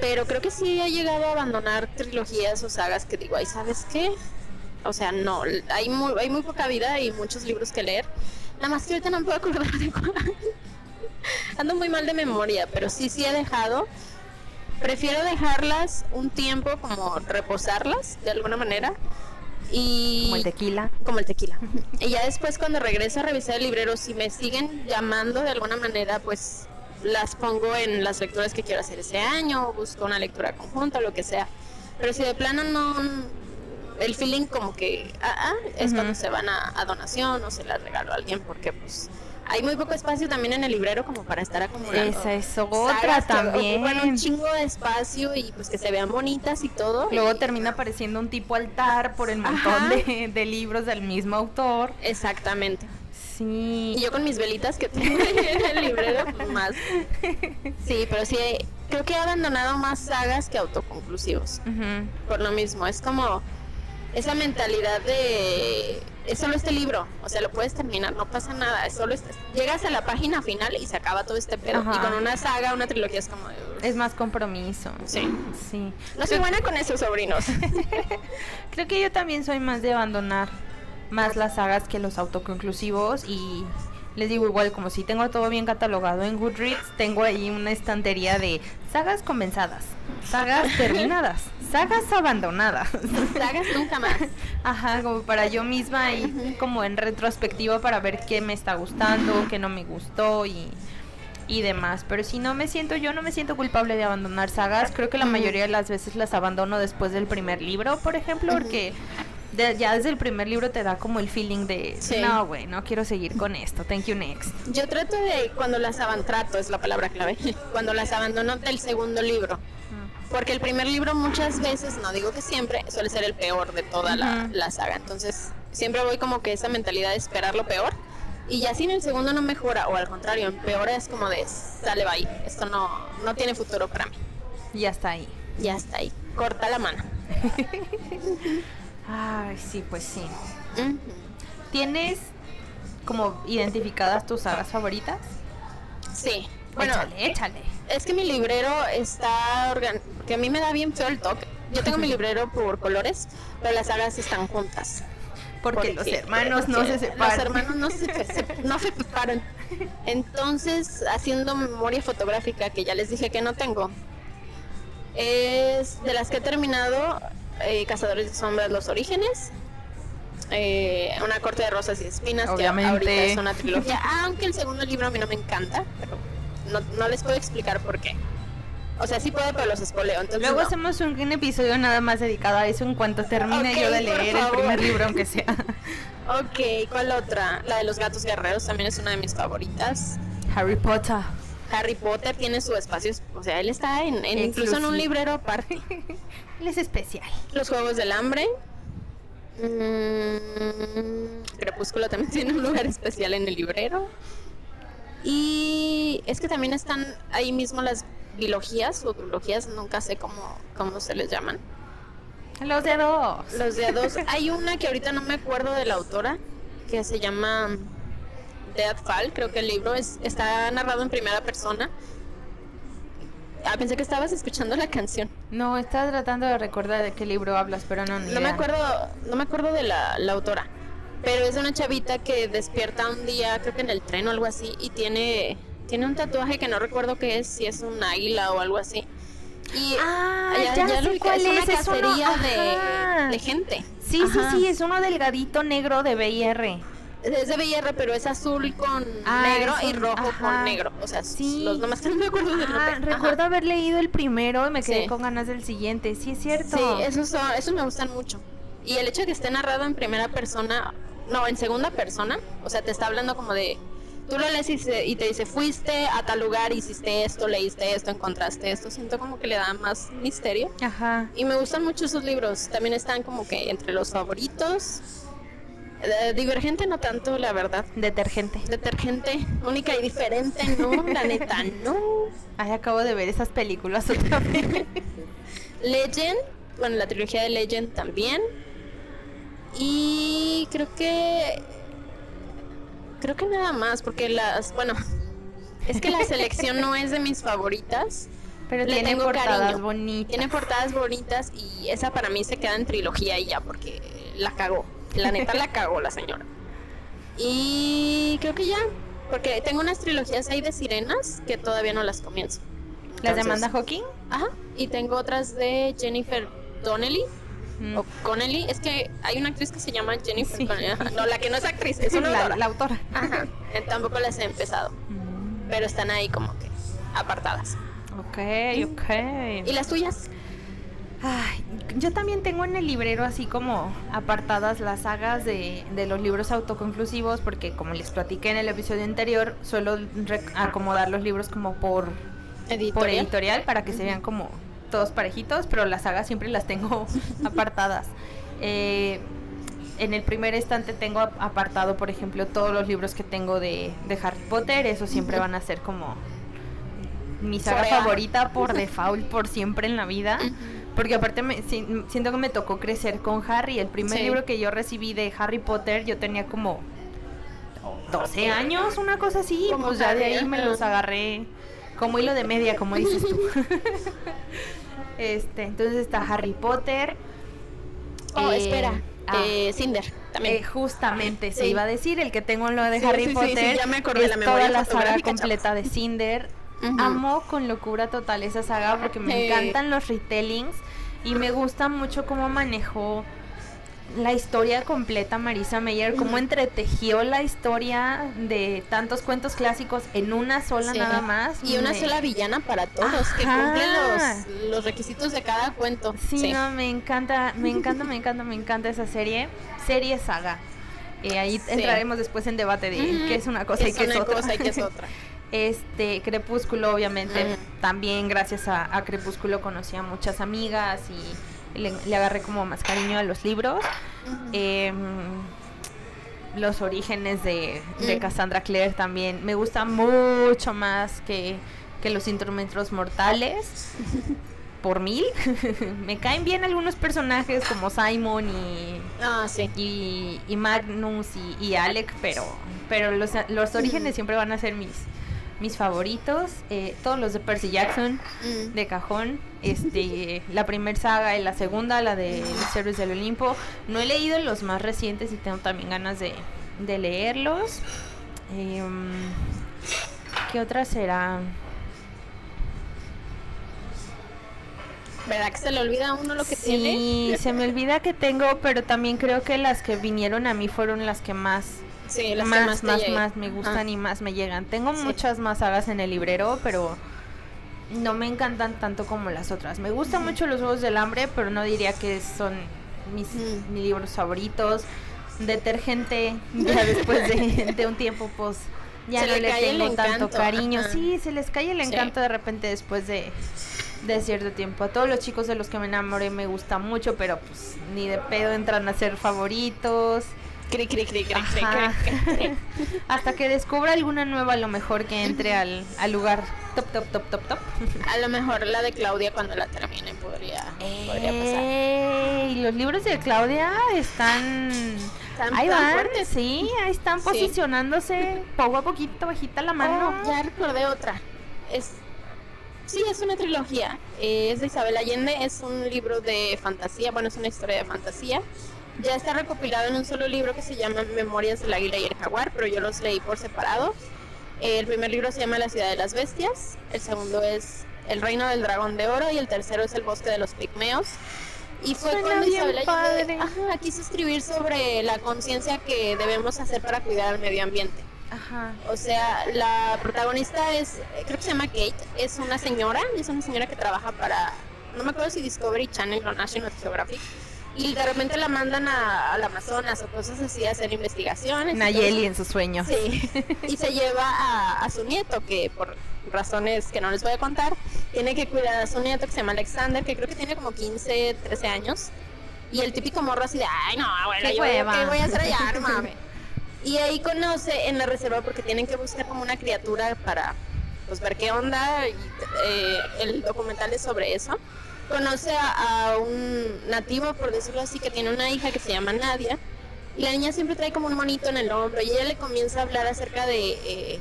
Pero creo que sí he llegado a abandonar trilogías o sagas que digo, ay, ¿sabes qué? O sea, no, hay muy, hay muy poca vida y muchos libros que leer. Nada más que ahorita no me puedo acordar de cuál. (laughs) Ando muy mal de memoria, pero sí, sí he dejado. Prefiero dejarlas un tiempo, como reposarlas de alguna manera. Y como el tequila. Como el tequila. (laughs) y ya después cuando regreso a revisar el librero, si me siguen llamando de alguna manera, pues las pongo en las lecturas que quiero hacer ese año, busco una lectura conjunta, lo que sea. Pero si de plano no, el feeling como que, ah, ah es cuando se van a, donación o se las regalo a alguien, porque pues hay muy poco espacio también en el librero como para estar acumulando. Esa es otra también. Un chingo de espacio y pues que se vean bonitas y todo. Luego termina apareciendo un tipo altar por el montón de, de, libros del mismo autor. Exactamente. Sí. Y yo con mis velitas que tengo en el librero, pues, más. (laughs) Sí, pero sí, creo que he abandonado más sagas que autoconclusivos. Por lo mismo, es como esa mentalidad de es solo este libro, o sea, lo puedes terminar, no pasa nada, es solo este, llegas a la página final y se acaba todo este pedo. Y con una saga, una trilogía es como es más compromiso. Sí. Sí. No soy buena con esos sobrinos. (laughs) Creo que yo también soy más de abandonar más las sagas que los autoconclusivos y les digo igual como si tengo todo bien catalogado en Goodreads, tengo ahí una estantería de sagas comenzadas, sagas (laughs) terminadas, sagas abandonadas, sagas nunca más. (laughs) Ajá, como para yo misma y como en retrospectiva para ver qué me está gustando, qué no me gustó y y demás, pero si no me siento yo no me siento culpable de abandonar sagas, creo que la mayoría de las veces las abandono después del primer libro, por ejemplo, porque ya desde el primer libro te da como el feeling de, no, güey, no quiero seguir con esto, thank you next. Yo trato de, cuando las abandono, trato es la palabra clave, (laughs) cuando las abandono del segundo libro. Porque el primer libro muchas veces, no digo que siempre, suele ser el peor de toda la, la saga. Entonces, siempre voy como que esa mentalidad de esperar lo peor. Y ya si en el segundo no mejora, o al contrario, empeora, es como de, sale, bye, esto no, no tiene futuro para mí. Ya está ahí. Ya está ahí. Corta la mano. (laughs) Ay, sí, pues sí. ¿Tienes como identificadas tus sagas favoritas? Sí. Bueno, échale, échale. Es que mi librero está organ... que a mí me da bien feo el toque. Yo tengo mi (laughs) librero por colores, pero las sagas están juntas. Porque, los hermanos no se separan. Los hermanos no se, no se separan. Entonces, haciendo memoria fotográfica, que ya les dije que no tengo, es de las que he terminado, eh, Cazadores de Sombras, Los Orígenes. Eh, una corte de rosas y espinas, Obviamente. que ahorita es una trilogía. aunque el segundo libro a mí no me encanta, pero no, les puedo explicar por qué. O sea, sí puedo, pero los espoleo. Luego hacemos un, episodio nada más dedicado a eso en cuanto termine yo de leer el primer libro, aunque sea. ok, ¿cuál otra? La de los gatos guerreros también es una de mis favoritas. Harry Potter. Harry Potter tiene su espacio, o sea, él está en, incluso en un librero aparte. (laughs) él es especial. Los Juegos del Hambre. Mm, Crepúsculo también (laughs) tiene un lugar especial en el librero. Y es que también están ahí mismo las biologías o trilogías, nunca sé cómo, cómo se les llaman. Los de dos. Los de dos. (laughs) Hay una que ahorita no me acuerdo de la autora, que se llama Deathfall, creo que el libro es, está narrado en primera persona. Ah, pensé que estabas escuchando la canción. No, estaba tratando de recordar de qué libro hablas, pero no No me acuerdo, no me acuerdo de la, la autora. Pero es una chavita que despierta un día, creo que en el tren o algo así, y tiene, tiene un tatuaje que no recuerdo qué es, si es un águila o algo así. Y ah, ya, ya, sé cuál es, una cacería de, de, gente. Sí, sí, sí, es uno delgadito negro de BIR es de BR, pero es azul con ah, negro y rojo con negro. O sea, sí. los nomás que no me acuerdo del. Recuerdo haber leído el primero y me quedé con ganas del siguiente. Sí, es cierto. Sí, esos, son, esos me gustan mucho. Y el hecho de que esté narrado en primera persona, no, en segunda persona, o sea, te está hablando como de tú lo lees y, te dice, fuiste a tal lugar, hiciste esto, leíste esto, encontraste esto. Siento como que le da más misterio. Ajá. Y me gustan mucho esos libros. También están como que entre los favoritos. Eh, divergente no tanto, la verdad. Detergente. Detergente, única y diferente, no, la neta, no. Ay, acabo de ver esas películas otra vez. (laughs) Legend, bueno, la trilogía de Legend también. Y creo que creo que nada más, porque las, bueno, es que la selección no es de mis favoritas. Pero tiene portadas bonitas. Tiene portadas bonitas y esa para mí se queda en trilogía y ya, porque la cagó. La neta la cagó la señora. Y creo que ya, porque tengo unas trilogías ahí de sirenas que todavía no las comienzo. ¿Las de Amanda Hawking? Ajá. Y tengo otras de Jennifer Donnelly. Mm. O Connelly, es que hay una actriz que se llama Jennifer Connelly. No, la que no es actriz, es una la, autora. Ajá. Eh, tampoco las he empezado. Mm. Pero están ahí como que apartadas. Ok, ok. ¿Y las tuyas? Ay, yo también tengo en el librero así como apartadas las sagas de, de, los libros autoconclusivos porque como les platiqué en el episodio anterior, suelo acomodar los libros como por editorial, por editorial. para que se vean como todos parejitos, pero las sagas siempre las tengo (laughs) apartadas. Eh, en el primer estante tengo apartado, por ejemplo, todos los libros que tengo de, de Harry Potter, eso siempre van a ser como mi saga favorita por (laughs) default, por siempre en la vida. Porque aparte me, siento que me tocó crecer con Harry. El primer libro que yo recibí de Harry Potter, yo tenía como 12 años, una cosa así. Pues ya de ahí me los agarré como hilo de media, como dices tú. (laughs) este, entonces está Harry Potter. Oh, espera. Ah, eh, Cinder también. Eh, justamente, se iba a decir, el que tengo en lo de Harry Potter ya me acordé es la toda la saga completa de Cinder. Amo con locura total esa saga porque me encantan los retellings y me gusta mucho cómo manejó la historia completa Marisa Meyer, cómo entretejió la historia de tantos cuentos clásicos en una sola nada más. Y una sola villana para todos, que cumple los, requisitos de cada cuento. Sí, no, me encanta, me encanta, me encanta, me encanta esa serie. Serie saga. Eh, ahí entraremos después en debate de qué es una cosa y qué es otra. y qué es otra. Este, Crepúsculo, obviamente, también gracias a, a Crepúsculo conocí a muchas amigas y le, agarré como más cariño a los libros. Em, los orígenes de, de, Cassandra Clare también me gustan mucho más que, que los instrumentos mortales. (laughs) Por mil. (laughs) me caen bien algunos personajes como Simon y, ah, sí. y, Magnus y, Alec, pero, pero los, los orígenes siempre van a ser mis, mis favoritos, eh, todos los de Percy Jackson, mm. de cajón, este, (laughs) la primera saga y la segunda, la de Los Héroes del Olimpo. No he leído los más recientes y tengo también ganas de, de leerlos. Em, ¿Qué otra será? ¿Verdad que se le olvida a uno lo que tiene? Sí, se me olvida que tengo, pero también creo que las que vinieron a mí fueron las que más Sí, las más, más, más, me gustan y más me llegan. Tengo muchas más sagas en el librero, pero no me encantan tanto como las otras. Me gustan mucho los Juegos del Hambre, pero no diría que son mis, libros favoritos. Detergente, ya después de, (laughs) un tiempo, pues ya no le, tengo tanto cariño. Sí, se les cae el encanto de repente después de, de cierto tiempo. A todos los chicos de los que me enamoré me gusta mucho, pero pues ni de pedo entran a ser favoritos. (laughs) Hasta que descubra alguna nueva, a lo mejor que entre al, al, lugar top, top, top, top, top. A lo mejor la de Claudia cuando la termine podría, podría pasar. Y los libros de Claudia están... ahí van, sí, ahí están posicionándose poco a poquito, bajita la mano. Oh, ya recordé otra. Es Sí, es una trilogía. Eh, es de Isabel Allende, es un libro de fantasía, bueno, es una historia de fantasía ya está recopilado en un solo libro que se llama Memorias del Águila y el Jaguar, pero yo los leí por separado. El primer libro se llama La ciudad de las bestias, el segundo es El reino del dragón de oro y el tercero es El bosque de los pigmeos. Y fue cuando Isabel ajá, quiso escribir sobre la conciencia que debemos hacer para cuidar al medio ambiente. Ajá. O sea, la protagonista es, creo que se llama Kate, es una señora, es una señora que trabaja para, no me acuerdo si Discovery Channel o National Geographic, y de repente la mandan a, al Amazonas o cosas así a hacer investigaciones. Nayeli en sus sueños. Sí, y se lleva a, a su nieto, que por razones que no les voy a contar, tiene que cuidar a su nieto que se llama Alexander, que creo que tiene como 15, 13 años. Y el típico morro así de, ay, no, bueno, Qué yo hueva". qué voy a hacer allá, (laughs) no mames. Y ahí conoce en la reserva porque tienen que buscar como una criatura para pues ver qué onda y eh, el documental es sobre eso. Conoce a, a un nativo, por decirlo así, que tiene una hija que se llama Nadia y la niña siempre trae como un monito en el hombro y ella le comienza a hablar acerca de eh,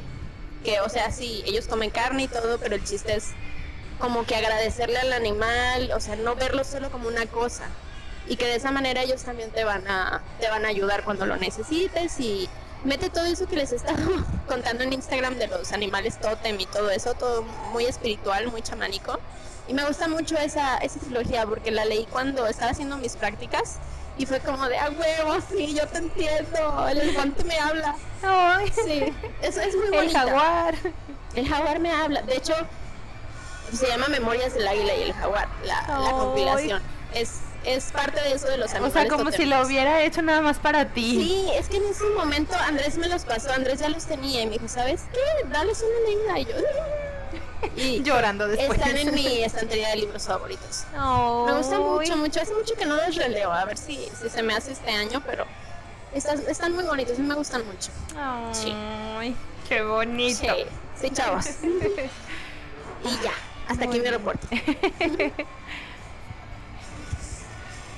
que, o sea, sí, ellos comen carne y todo, pero el chiste es como que agradecerle al animal, o sea, no verlo solo como una cosa y que de esa manera ellos también te van a te van a ayudar cuando lo necesites y mete todo eso que les he estado (laughs) contando en Instagram de los animales totem y todo eso, todo muy espiritual, muy chamánico. Y me gusta mucho esa, esa trilogía porque la leí cuando estaba haciendo mis prácticas y fue como de, ah, huevo, sí, yo te entiendo, el elefante me habla. Ay, Sí, eso es muy el bonita. jaguar. El jaguar me habla. De hecho, se llama Memorias del Águila y el Jaguar, la, la compilación. Es, es parte de eso de los O animales. sea, como si lo hubiera hecho nada más para ti. Sí, es que en ese momento Andrés me los pasó, Andrés ya los tenía y me dijo, ¿sabes qué? Dales una leída. Y yo... Y (laughs) Llorando después. están en mi estantería de libros favoritos. Me gusta mucho, mucho. Hace mucho que no los releo, a ver si, si se me hace este año, pero están, están muy bonitos y me gustan mucho. Sí. Ay, qué bonito. Sí, sí, chavos. (laughs) y ya, hasta aquí mi reporte. (laughs)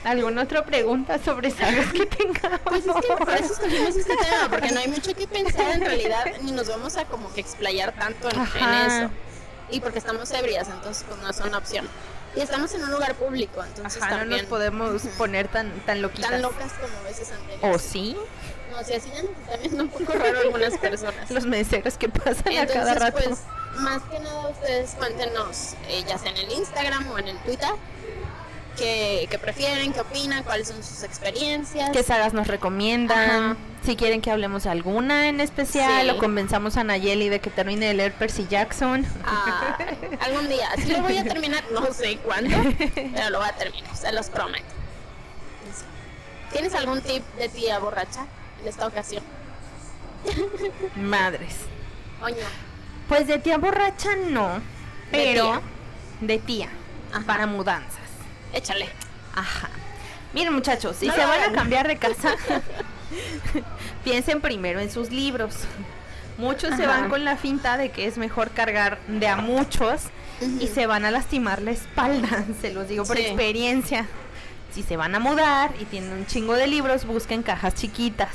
¿Alguna otra pregunta sobre sagas que tengamos? Pues es que por eso escogimos este tema, porque no hay mucho que pensar en realidad, ni nos vamos a como que explayar tanto en, eso. Y porque estamos ebrias, entonces pues no es una opción. Y estamos en un lugar público, entonces Ajá, no también nos podemos poner tan, tan loquitas. tan locas como a veces anteriores. ¿O sí? No, si así ya nos está viendo un poco raro algunas personas. Los meseros que pasan a cada rato. pues, más que nada ustedes cuéntenos, eh, ya sea en el Instagram o en el Twitter, qué, qué prefieren, qué opinan, cuáles son sus experiencias. ¿Qué sagas nos recomiendan? Ajá. Si quieren que hablemos de alguna en especial Sí. o convenzamos a Nayeli de que termine de leer Percy Jackson. Ah, algún día, (laughs) sí lo voy a terminar, no sé cuándo, pero lo voy a terminar, se los prometo. ¿Tienes algún tip de tía borracha en esta ocasión? Madres. Oño. Pues de tía borracha no, pero tía? de tía, para mudanzas. Échale. Ajá. Miren muchachos, si No se van a cambiar de casa, (laughs) piensen primero en sus libros. Muchos se van con la finta de que es mejor cargar de a muchos y se van a lastimar la espalda, (laughs) se los digo por Sí. experiencia. Si se van a mudar y tienen un chingo de libros, busquen cajas chiquitas.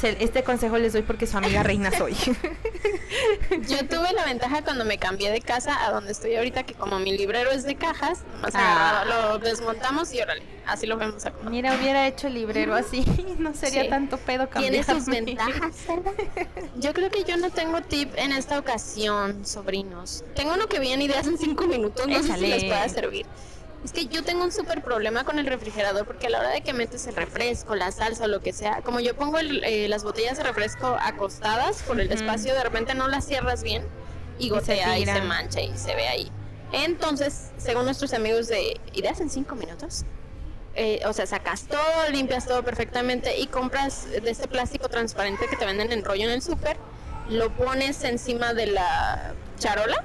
Se- Este consejo les doy porque su amiga reina soy. (laughs) (laughs) Yo tuve la ventaja cuando me cambié de casa a donde estoy ahorita, que como mi librero es de cajas, más Ah. lo desmontamos y órale, así lo vemos acomodado. Mira, hubiera hecho el librero así, (laughs) no sería Sí. tanto pedo Tiene cambiarme. sus ventajas, ¿verdad? Yo creo que yo no tengo tip en esta ocasión, sobrinos. Tengo uno que vi en ideas en cinco minutos, no sé si les pueda servir. Es que yo tengo un súper problema con el refrigerador porque a la hora de que metes el refresco, la salsa o lo que sea, como yo pongo el- eh, las botellas de refresco acostadas por el espacio, de repente no las cierras bien y Y se gotea y se, mancha y se ve ahí. Entonces, según nuestros amigos de ideas en cinco minutos, eh, o sea, sacas todo, limpias todo perfectamente y compras de este plástico transparente que te venden en rollo en el súper, lo pones encima de la charola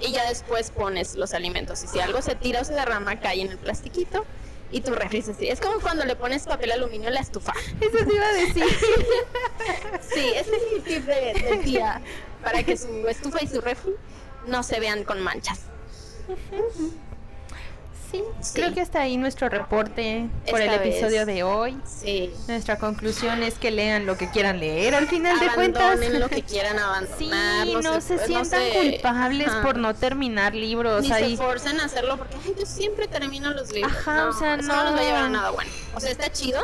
y ya después pones los alimentos. Y si algo se tira o se derrama, cae en el plastiquito y tu refri se. Es como cuando le pones papel aluminio a la estufa. Eso te iba a decir. (laughs) Sí, ese es mi tip de, de tía para que su estufa y su refri no se vean con manchas. Sí, Sí. creo que hasta ahí nuestro reporte por el vez. episodio de hoy. Sí. Nuestra conclusión es que lean lo que quieran leer al final de cuentas. Abandonen lo que quieran Sí, abandonar. no, se, no sientan se- culpables ajá. por no terminar libros. Ni ahí. se forcen a hacerlo porque ay, yo siempre termino los libros. Ajá, no, o sea, eso no nos va a no. llevar a nada bueno. O sea, está chido,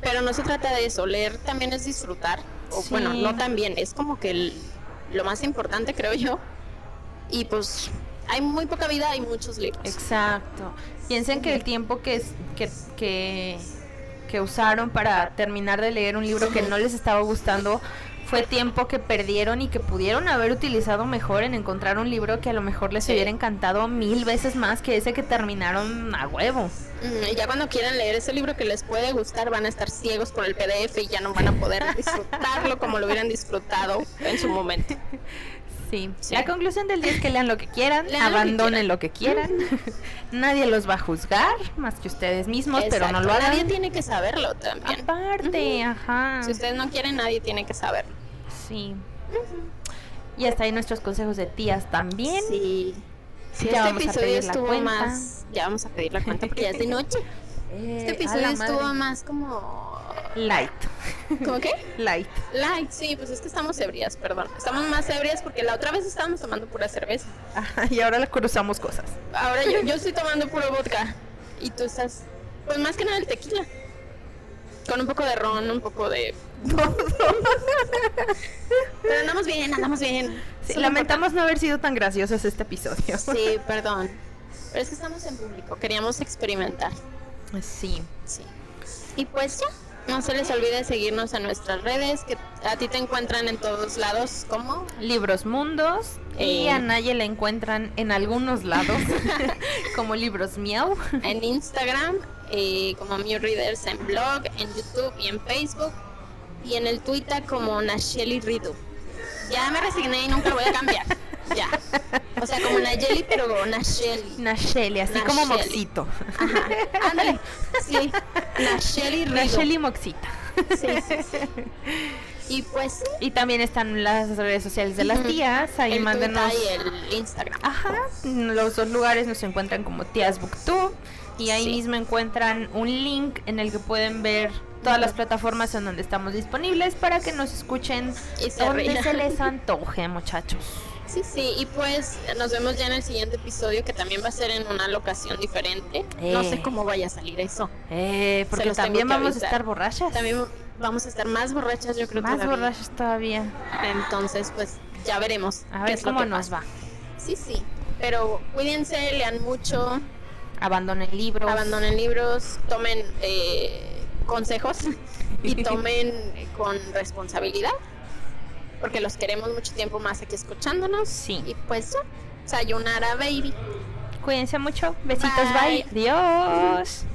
pero no se trata de eso. Leer también es disfrutar. O Sí. bueno, no también, es como que el- lo más importante, creo yo. Y pues hay muy poca vida, hay muchos libros. Exacto. Piensen que el tiempo que, que, que, que usaron para terminar de leer un libro que no les estaba gustando fue tiempo que perdieron y que pudieron haber utilizado mejor en encontrar un libro que a lo mejor les Sí. hubiera encantado mil veces más que ese que terminaron a huevo. Y ya cuando quieran leer ese libro que les puede gustar, van a estar ciegos por el PDF y ya no van a poder (laughs) disfrutarlo como lo hubieran disfrutado en su momento. (laughs) Sí. Sí. La conclusión del día es que lean lo que quieran, Lean lo que abandonen lo que quieran. (laughs) Nadie los va a juzgar más que ustedes mismos, pero no lo hagan. Nadie tiene que saberlo también. Aparte, ajá. Si ustedes no quieren, nadie tiene que saberlo. Sí. Y hasta ahí nuestros consejos de tías también. Sí. Si Ya este episodio estuvo más. Ya vamos a pedir la cuenta porque ya es de noche. (laughs) Eh, Este episodio la estuvo más como. light. ¿Cómo qué? Light. Light, sí, pues es que estamos ebrias, perdón. Estamos más ebrias porque la otra vez estábamos tomando pura cerveza. Ajá, y ahora le cruzamos cosas. Ahora yo, yo estoy tomando puro vodka. Y tú estás. Pues más que nada el tequila. Con un poco de ron, un poco de. Pero andamos bien, andamos bien. Sí, lamentamos no haber sido tan graciosos este episodio. Sí, perdón. Pero es que estamos en público, queríamos experimentar. Sí. Sí. Y pues ya, no se les olvide seguirnos en nuestras redes, que a ti te encuentran en todos lados como Libros Mundos. Y Eh. a Naye la encuentran en algunos lados. (laughs) (laughs) como Libros Miau. en Instagram, eh, como Mew Readers en blog, en YouTube y en Facebook, y en el Twitter como Nacheli Ridu. Ya me resigné y nunca lo voy a cambiar. (laughs) Ya. O sea, como Nayeli, pero Nacheli. Nacheli, así como. Moxito. Ajá. Ándale. Sí. Nacheli Ridu. Nacheli Moxita. Sí, sí, sí. Y pues Y también están las redes sociales de las tías. Ahí el mándenos. Y el Instagram. Ajá, los dos lugares nos encuentran como Tías Booktube y ahí Sí. mismo encuentran un link en el que pueden ver todas las plataformas en donde estamos disponibles para que nos escuchen Y se donde se les antoje, muchachos. Sí, sí, y pues nos vemos ya en el siguiente episodio que también va a ser en una locación diferente. No Eh. sé cómo vaya a salir eso. Eh, porque también vamos a estar borrachas. También vamos a estar más borrachas, yo creo Más todavía. borrachas todavía. Entonces, pues ya veremos. A ver cómo nos pasa. va. Sí, sí. Pero cuídense, lean mucho, Abandonen libros. abandonen libros, tomen eh, consejos (laughs) y tomen con responsabilidad. Porque los queremos mucho tiempo más aquí escuchándonos. Sí. Y pues ya, sayonara, baby. Cuídense mucho. Besitos, bye. Bye. Adiós.